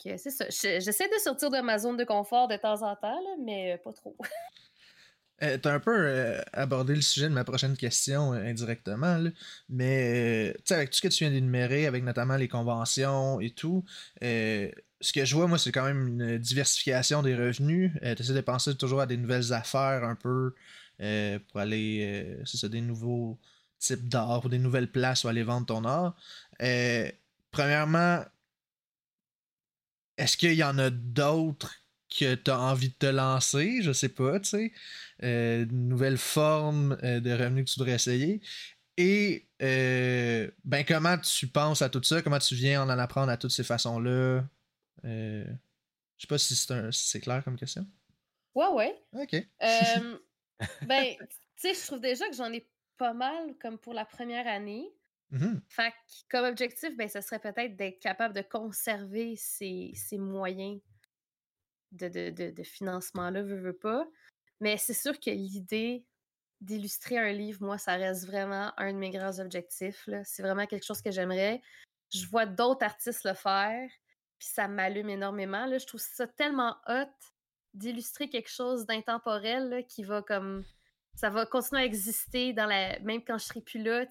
C'est ça. J'essaie de sortir de ma zone de confort de temps en temps, mais pas trop. Euh, tu as un peu euh, abordé le sujet de ma prochaine question euh, indirectement, mais avec tout ce que tu viens d'énumérer, avec notamment les conventions et tout, ce que je vois, moi, c'est quand même une diversification des revenus. tu essaies de penser toujours à des nouvelles affaires un peu pour aller, c'est ça, des nouveaux types d'art ou des nouvelles places où aller vendre ton art. premièrement, est-ce qu'il y en a d'autres que tu as envie de te lancer, je sais pas, tu sais, euh, une nouvelle forme euh, de revenus que tu voudrais essayer. Et euh, ben comment tu penses à tout ça, comment tu viens en en apprendre à toutes ces façons-là? je sais pas si c'est clair comme question. Ouais, ouais. OK. ben, tu sais, je trouve déjà que j'en ai pas mal comme pour la première année. Mm-hmm. Fait comme objectif, ben, ce serait peut-être d'être capable de conserver ces, moyens de, financement-là, veux, veux pas. Mais c'est sûr que l'idée d'illustrer un livre, moi, ça reste vraiment un de mes grands objectifs. C'est vraiment quelque chose que j'aimerais. Je vois d'autres artistes le faire, puis ça m'allume énormément. Là. Je trouve ça tellement hot d'illustrer quelque chose d'intemporel qui va comme. Ça va continuer à exister dans la. même quand je serai plus là,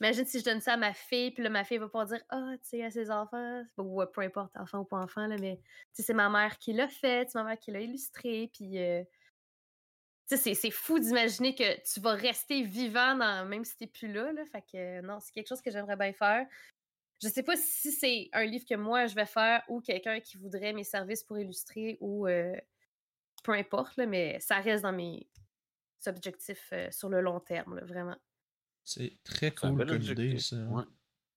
Imagine si je donne ça à ma fille, puis là, ma fille va pouvoir dire Ah, tu sais, à ses enfants, ou peu importe, enfant ou pas enfant, là, mais c'est ma mère qui l'a fait, c'est ma mère qui l'a illustré, puis. Euh, c'est fou d'imaginer que tu vas rester vivant dans, même si t'es plus là, là. Fait que non, c'est quelque chose que j'aimerais bien faire. Je sais pas si c'est un livre que moi je vais faire ou quelqu'un qui voudrait mes services pour illustrer ou euh, peu importe, là, mais ça reste dans mes objectifs euh, sur le long terme, vraiment. C'est très cool comme idée, ça.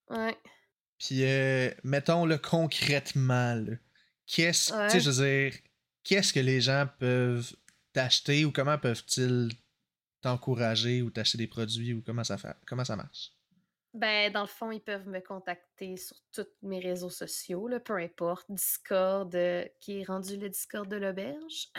Ouais. Puis, euh, mettons-le concrètement, qu'est-ce je veux dire, qu'est-ce que les gens peuvent t'acheter ou comment peuvent-ils t'encourager ou t'acheter des produits ou comment ça fait, comment ça marche? Ben, dans le fond, ils peuvent me contacter sur tous mes réseaux sociaux, peu importe. Discord, euh, qui est rendu le Discord de l'auberge.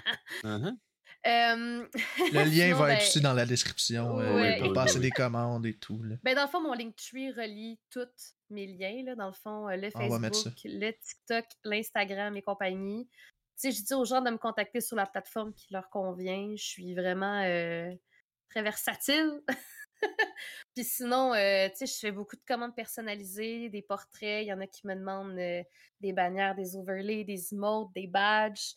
Uh-huh. le lien va être ben, aussi dans la description euh, pour passer des commandes et tout. Ben, dans le fond, mon Linktree relie tous mes liens. Là, dans le fond, euh, le Facebook, le TikTok, l'Instagram et compagnie. Tu sais, je dis aux gens de me contacter sur la plateforme qui leur convient. Je suis vraiment euh, très versatile. Puis sinon, tu sais, je fais beaucoup de commandes personnalisées, des portraits. Il y en a qui me demandent des bannières, des overlays, des emotes, des badges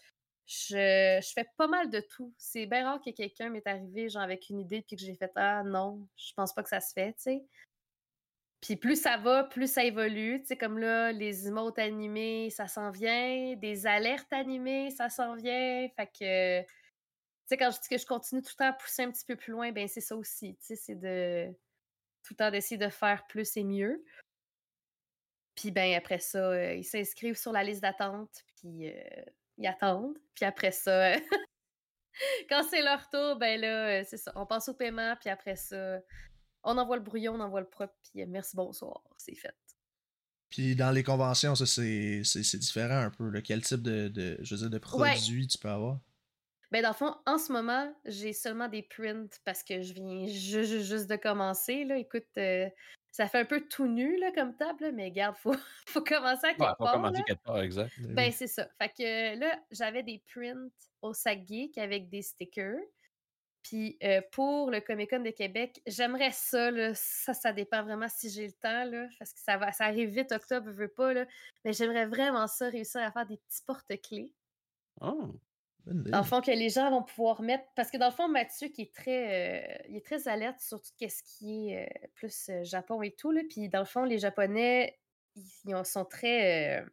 je, fais pas mal de tout. C'est bien rare que quelqu'un m'est arrivé genre avec une idée puis que j'ai fait Ah non, je pense pas que ça se fait, tu sais. Puis plus ça va, plus ça évolue. Tu sais, comme là, les emotes animés, ça s'en vient. Des alertes animées, ça s'en vient. Fait que, tu sais, quand je dis que je continue tout le temps à pousser un petit peu plus loin, ben c'est ça aussi. Tu sais, c'est de tout le temps d'essayer de faire plus et mieux. Puis ben après ça, euh, ils s'inscrivent sur la liste d'attente, puis euh, ils attendent. Puis après ça, quand c'est leur tour, ben là, euh, c'est ça. On passe au paiement, puis après ça, on envoie le brouillon, on envoie le propre, puis merci, bonsoir, c'est fait. Puis dans les conventions, ça, c'est, différent un peu. Quel type de, de, je veux dire, de produit tu peux avoir? Ben, dans le fond, en ce moment, j'ai seulement des prints parce que je viens juste de commencer. Là. Écoute, euh, ça fait un peu tout nu là, comme table, mais regarde, faut, faut commencer à quelque ouais, faut commencer quelque part, exact. Ben, ben c'est ça. Fait que là, j'avais des prints au sac geek avec des stickers. Puis euh, pour le Comic Con de Québec, j'aimerais ça, là, ça, ça dépend vraiment si j'ai le temps, là, parce que ça va, ça arrive vite, octobre, je veux pas, là, mais j'aimerais vraiment ça, réussir à faire des petits porte-clés. Oh. Dans le fond, que les gens vont pouvoir mettre. Parce que dans le fond, Mathieu, qui est très, euh, il est très alerte sur tout ce qui est euh, plus Japon et tout. Là. Puis dans le fond, les Japonais, ils, sont très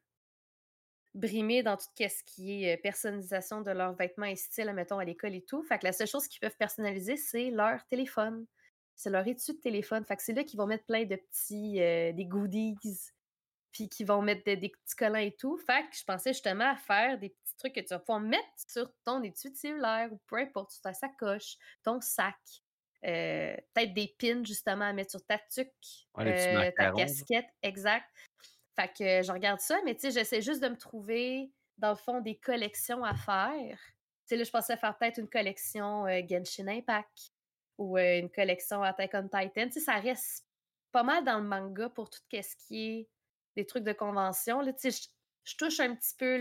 brimés dans tout ce qui est personnalisation de leurs vêtements et style, mettons, à l'école et tout. Fait que la seule chose qu'ils peuvent personnaliser, c'est leur téléphone. C'est leur étude de téléphone. Fait que c'est là qu'ils vont mettre plein de petits, des goodies, puis qu'ils vont mettre des, petits collants et tout. Fait que je pensais justement à faire des petits trucs que tu vas pouvoir mettre sur ton étude cellulaire ou peu importe, sur ta sacoche, ton sac. peut-être des pins justement à mettre sur ta tuque, ta casquette, exact. Fait que je regarde ça, mais tu sais, j'essaie juste de me trouver, dans le fond, des collections à faire. Tu sais, là, je pensais faire peut-être une collection euh, Genshin Impact ou euh, une collection Attack on Titan. Tu sais, ça reste pas mal dans le manga pour tout ce qui est des trucs de convention. Là, tu sais, je, touche un petit peu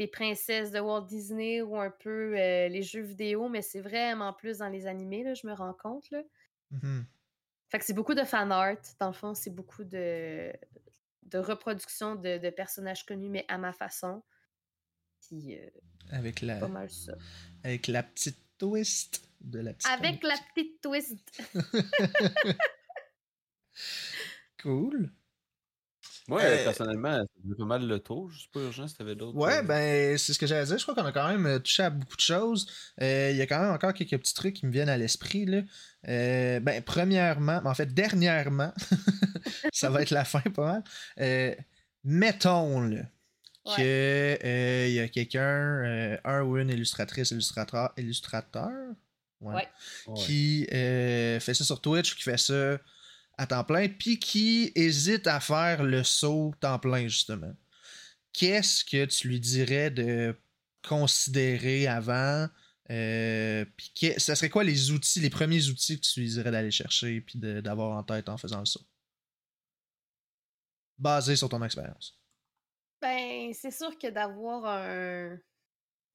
les princesses de Walt Disney ou un peu euh, les jeux vidéo, mais c'est vraiment plus dans les animés, là, je me rends compte. Là. Mm-hmm. Fait que c'est beaucoup de fan art, dans le fond, c'est beaucoup de, de reproduction de, personnages connus, mais à ma façon. Puis, euh, avec la, pas mal ça. Avec la petite twist de la petite. Avec la petite twist. cool. Moi, euh, personnellement, ça pas mal le tour. Je sais pas urgent si t'avais d'autres. Ouais, euh, ben, c'est ce que j'allais dire. Je crois qu'on a quand même touché à beaucoup de choses. Il y a quand même encore quelques petits trucs qui me viennent à l'esprit. Là. ben, premièrement, en fait, dernièrement, ça va être la fin pas mal. Euh, mettons là, que euh, il y a quelqu'un, euh, un ou une illustratrice, illustrateur, illustrateur qui fait ça sur Twitch, qui fait ça à temps plein, puis qui hésite à faire le saut temps plein, justement. Qu'est-ce que tu lui dirais de considérer avant? puis ça serait quoi les outils, les premiers outils que tu lui dirais d'aller chercher puis d'avoir en tête en faisant le saut? basé sur ton expérience? Ben, c'est sûr que d'avoir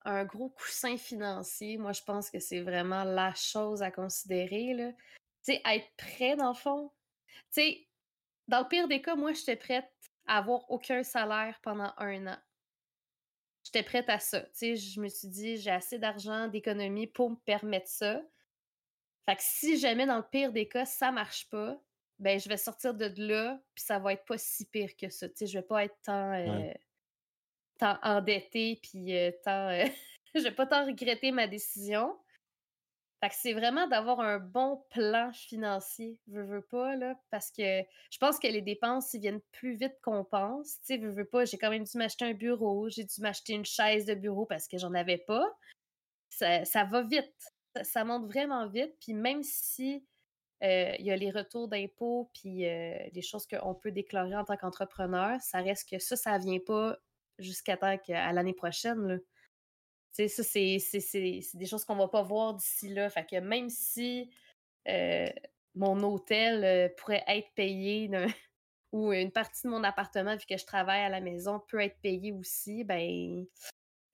un, gros coussin financier, moi, je pense que c'est vraiment la chose à considérer. Tu sais, être prêt, dans le fond. Tu sais, dans le pire des cas, moi, j'étais prête à avoir aucun salaire pendant un an. J'étais prête à ça. Tu sais, je me suis dit, j'ai assez d'argent, d'économie pour me permettre ça. Fait que si jamais, dans le pire des cas, ça marche pas, ben je vais sortir de là, puis ça va être pas si pire que ça. Tu sais, je vais pas être tant, euh, tant endettée, puis euh, tant. Euh, je vais pas tant regretter ma décision. Fait que c'est vraiment d'avoir un bon plan financier, veux, veux pas, là, parce que je pense que les dépenses, ils viennent plus vite qu'on pense. Tu sais, veux, veux pas, j'ai quand même dû m'acheter un bureau, j'ai dû m'acheter une chaise de bureau parce que j'en avais pas. Ça, va vite. Ça, monte vraiment vite, puis même si euh, il y a les retours d'impôts, puis euh, les choses qu'on peut déclarer en tant qu'entrepreneur. Ça reste que ça, ça vient pas jusqu'à temps qu'à l'année prochaine. Sais, ça, c'est des choses qu'on va pas voir d'ici là. Fait que même si euh, mon hôtel pourrait être payé ou une partie de mon appartement, vu que je travaille à la maison, peut être payé aussi, ben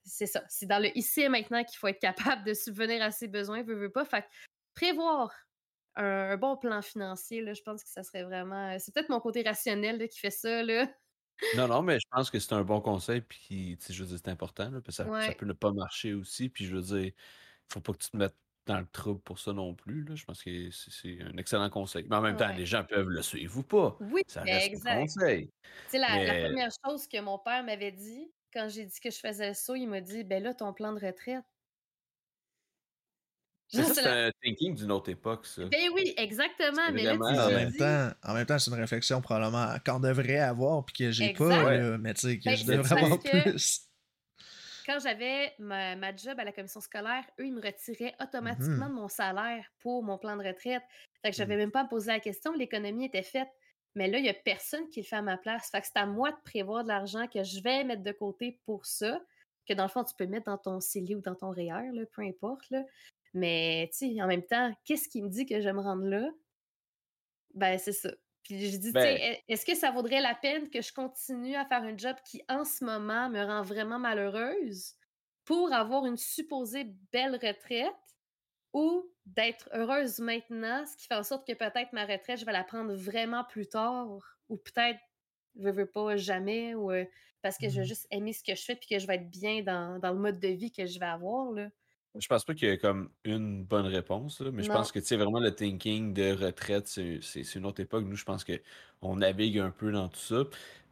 c'est ça. C'est dans le ici et maintenant qu'il faut être capable de subvenir à ses besoins, veut, veut pas. Fait que prévoir un, bon plan financier, là, je pense que ça serait vraiment. C'est peut-être mon côté rationnel qui fait ça. Là. Non, non, mais je pense que c'est un bon conseil, puis je veux dire, c'est important, là, que ça, peut ne pas marcher aussi, puis je veux dire, faut pas que tu te mettes dans le trouble pour ça non plus. Là. Je pense que c'est un excellent conseil. Mais en même temps, Ouais. les gens peuvent le suivre ou pas. Oui, Ça reste un exact. conseil. Tu sais, la, la Mais première chose que mon père m'avait dit quand j'ai dit que je faisais le saut, il m'a dit Ben là, ton plan de retraite. Ça, c'est la- un thinking d'une autre époque, ça. Ben oui, exactement. Mais là, vraiment, en euh, même dis temps, en même temps, c'est une réflexion probablement qu'on devrait avoir puis que j'ai pas, là, mais tu sais, que Ben, je devrais avoir plus. quand j'avais ma, ma job à la commission scolaire, eux, ils me retiraient automatiquement Mhm. de mon salaire pour mon plan de retraite. Fait que Mm. j'avais même pas à me poser la question, l'économie était faite. Mais là, il y a personne qui le fait à ma place. Fait que c'est à moi de prévoir de l'argent que je vais mettre de côté pour ça. Que dans le fond, tu peux mettre dans ton CELI ou dans ton REER, là, peu importe. Là. Mais tu sais, en même temps, qu'est-ce qui me dit que je vais me rendre là? Ben, c'est ça. Puis je dis, tu Ben, sais, est- est-ce que ça vaudrait la peine que je continue à faire un job qui, en ce moment, me rend vraiment malheureuse pour avoir une supposée belle retraite ou d'être heureuse maintenant, ce qui fait en sorte que peut-être ma retraite, je vais la prendre vraiment plus tard ou peut-être, je veux pas, jamais ou euh, parce que je vais Mhm. juste aimer ce que je fais puis que je vais être bien dans, dans le mode de vie que je vais avoir, là. Je pense pas qu'il y a comme une bonne réponse, là, mais je Non. pense que tu sais vraiment le thinking de retraite, c'est c'est- c'est une autre époque. Nous, je pense qu'on navigue un peu dans tout ça.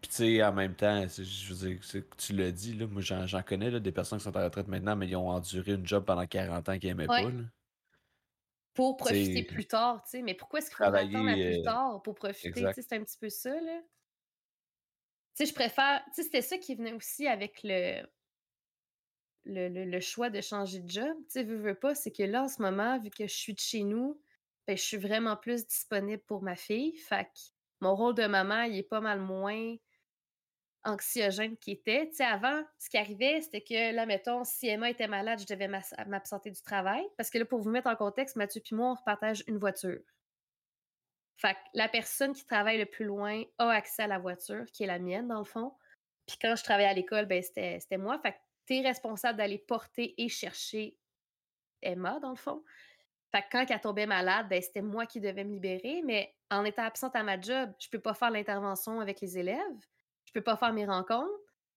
Puis tu sais, en même temps, c'est- je veux dire, c'est- tu l'as dit, là, moi j'en j'en connais là, des personnes qui sont en retraite maintenant, mais ils ont enduré une job pendant 40 ans qu'ils n'aimaient Ouais. pas. là. Pour Tu profiter sais, plus tard, tu sais. Mais pourquoi est-ce qu'il faut attendre à travailler. plus euh, tard pour profiter? Tu sais, exact. c'est un petit peu ça, là. Tu sais, je préfère. Tu sais, c'était ça qui venait aussi avec le, le, choix de changer de job. Tu sais, veux, veux pas, c'est que là, en ce moment, vu que je suis de chez nous, ben, je suis vraiment plus disponible pour ma fille. Fait que mon rôle de maman, il est pas mal moins anxiogène qu'il était. Tu sais, avant, ce qui arrivait, c'était que là, mettons, si Emma était malade, je devais m'absenter du travail. Parce que là, pour vous mettre en contexte, Mathieu et moi, on partage une voiture. Fait que la personne qui travaille le plus loin a accès à la voiture, qui est la mienne, dans le fond. Puis quand je travaillais à l'école, ben c'était c'était moi. Fait responsable d'aller porter et chercher Emma, dans le fond. Fait que quand elle tombait malade, ben c'était moi qui devais me libérer. Mais en étant absente à ma job, je peux pas faire l'intervention avec les élèves. Je peux pas faire mes rencontres.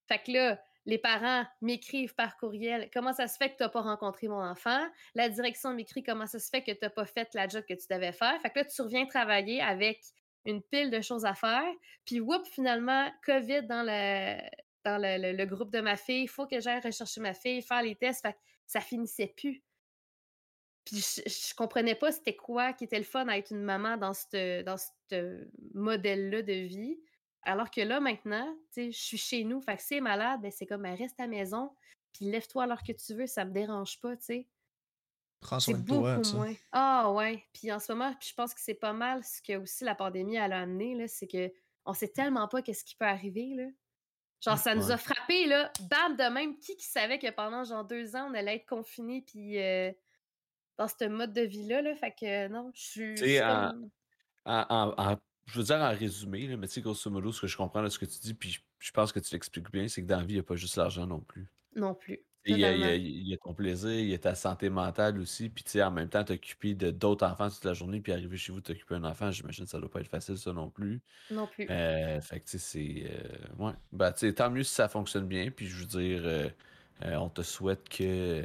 Fait que là, les parents m'écrivent par courriel comment ça se fait que tu n'as pas rencontré mon enfant. La direction m'écrit comment ça se fait que tu n'as pas fait la job que tu devais faire. Fait que là, tu reviens travailler avec une pile de choses à faire. Puis, whoop, finalement, COVID dans le, dans le, le- le groupe de ma fille. Il faut que j'aille rechercher ma fille, faire les tests. Fait que ça finissait plus. Puis je, je comprenais pas c'était quoi qui était le fun à être une maman dans ce dans modèle-là de vie. Alors que là, maintenant, je suis chez nous. Fait que si elle est malade, ben c'est comme, reste à la maison, puis lève-toi alors que tu veux, ça me dérange pas, tu sais. Prends C'est soin de toi, moins. Ah ouais. Puis en ce moment, puis je pense que c'est pas mal ce que aussi la pandémie elle a amené, là, c'est que on sait tellement pas qu'est-ce qui peut arriver, là. Genre, ça nous a frappé, là, bam, de même. Qui qui savait que pendant, genre, deux ans, on allait être confinés, puis euh, dans ce mode de vie-là, là? Fait que non, je suis... Tu sais, en, comme- en- en- en- je veux dire en résumé, là, mais tu sais, grosso modo, ce que je comprends de ce que tu dis, puis je, je pense que tu l'expliques bien, c'est que dans la vie, il n'y a pas juste l'argent non plus. Non plus. Il y, a, il y a- Totalement. il y a ton plaisir, il y a ta santé mentale aussi, puis tu sais, en même temps, t'occuper de d'autres enfants toute la journée, puis arriver chez vous, t'occuper d'un enfant, j'imagine que ça doit pas être facile, ça non plus. Non plus. Euh, fait que tu sais, c'est. euh, ouais. Ben, tu sais, tant mieux si ça fonctionne bien, puis je veux dire, euh, euh, on te souhaite que,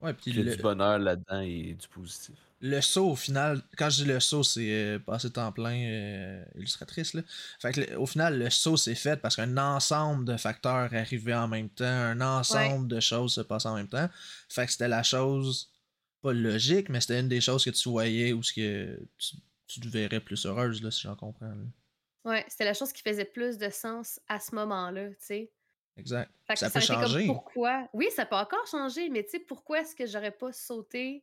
Ouais, puis que le, du bonheur là-dedans et du positif. Le saut, au final, quand je dis le saut, c'est euh, passer temps plein euh, illustratrice. Là. Fait que au final, le saut, c'est fait parce qu'un ensemble de facteurs arrivaient en même temps, un ensemble de choses se passaient en même temps. Fait que c'était la chose, pas logique, mais c'était une des choses que tu voyais ou ce que tu, tu te verrais plus heureuse, là, si j'en comprends. là. Ouais, c'était la chose qui faisait plus de sens à ce moment-là, tu sais. Exact. Fait que Ça ça, peut changer. comme pourquoi? Oui, ça peut encore changer, mais tu sais, pourquoi est-ce que j'aurais pas sauté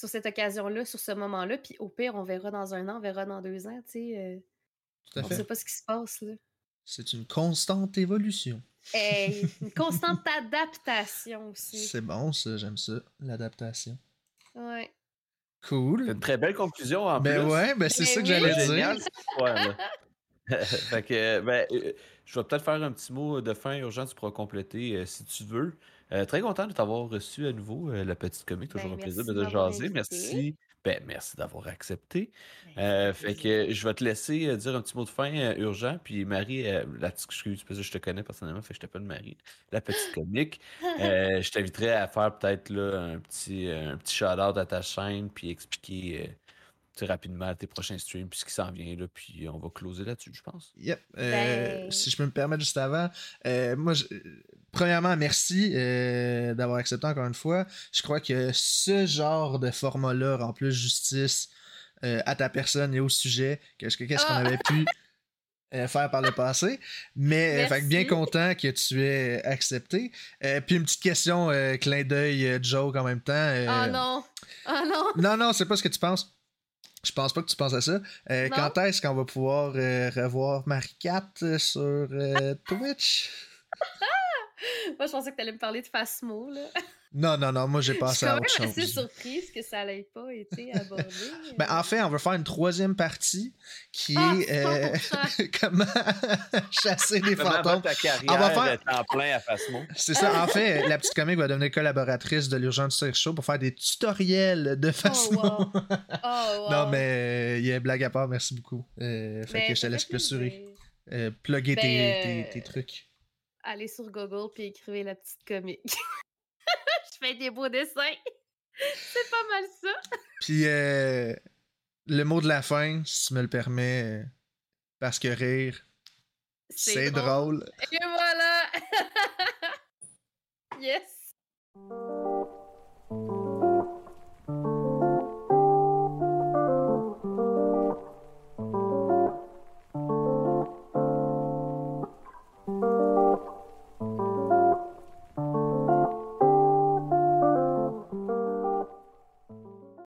sur cette occasion-là, sur ce moment-là, puis au pire, on verra dans un an, on verra dans deux ans, tu sais. euh, Tout à on fait. sait pas ce qui se passe, là. C'est une constante évolution. Hey, une constante adaptation aussi. C'est bon, ça, j'aime ça, l'adaptation. Ouais. C'est Cool. une très belle conclusion en Ben plus. ouais, ben c'est Ben ça que j'allais C'est dire. fait que, ben, euh, je vais peut-être faire un petit mot de fin urgent, tu pourras compléter euh, si tu veux. Euh, très content de t'avoir reçu à nouveau, euh, la petite comique, toujours Ben, un plaisir de te jaser. invité. Merci Ben, merci d'avoir accepté. Ben, euh, fait que je vais te laisser euh, dire un petit mot de fin euh, urgent. Puis Marie, la petite excuse, parce que je te connais personnellement, fait que je t'appelle Marie, la petite comique. je t'inviterai à faire peut-être un petit, un petit shout-out à ta chaîne, puis expliquer rapidement tes prochains streams, puis ce qui s'en vient, là, puis on va closer là-dessus, je pense. Yep. Ben si je peux me permettre juste avant, moi, je, premièrement, merci euh, d'avoir accepté encore une fois. Je crois que ce genre de format-là rend plus justice euh, à ta personne et au sujet que qu'est-ce qu'on ah! avait pu euh, faire par le passé. Mais fait, bien content que tu aies accepté. puis une petite question, clin d'œil, joke en même temps. oh non! Oh non! Non, non, c'est pas ce que tu penses. Je pense pas que tu penses à ça. quand est-ce qu'on va pouvoir revoir Marie-Cat sur Twitch? Moi, je pensais que tu allais me parler de Fasmo, là. Non, non, non, moi j'ai passé à autre chose. Je suis assez surprise que ça n'ait pas été abordé. ben, en fait, on va faire une troisième partie qui ah, est euh, comment chasser des fantômes. Ta carrière on va faire en plein à Fasmo. C'est ça. En fait, la petite comique va devenir collaboratrice de l'Urgence Sex Show pour faire des tutoriels de Fasmo. Oh, wow. oh, wow. non, mais il y a une blague à part. Merci beaucoup. Euh, fait ben, que je te laisse clôturer. Euh, plugger tes, ben, tes, tes trucs allez sur Google puis écrivez la petite comique. je fais des beaux dessins. c'est pas mal ça. Puis euh, le mot de la fin, si tu me le permets, parce que rire, c'est drôle. Et voilà. yes.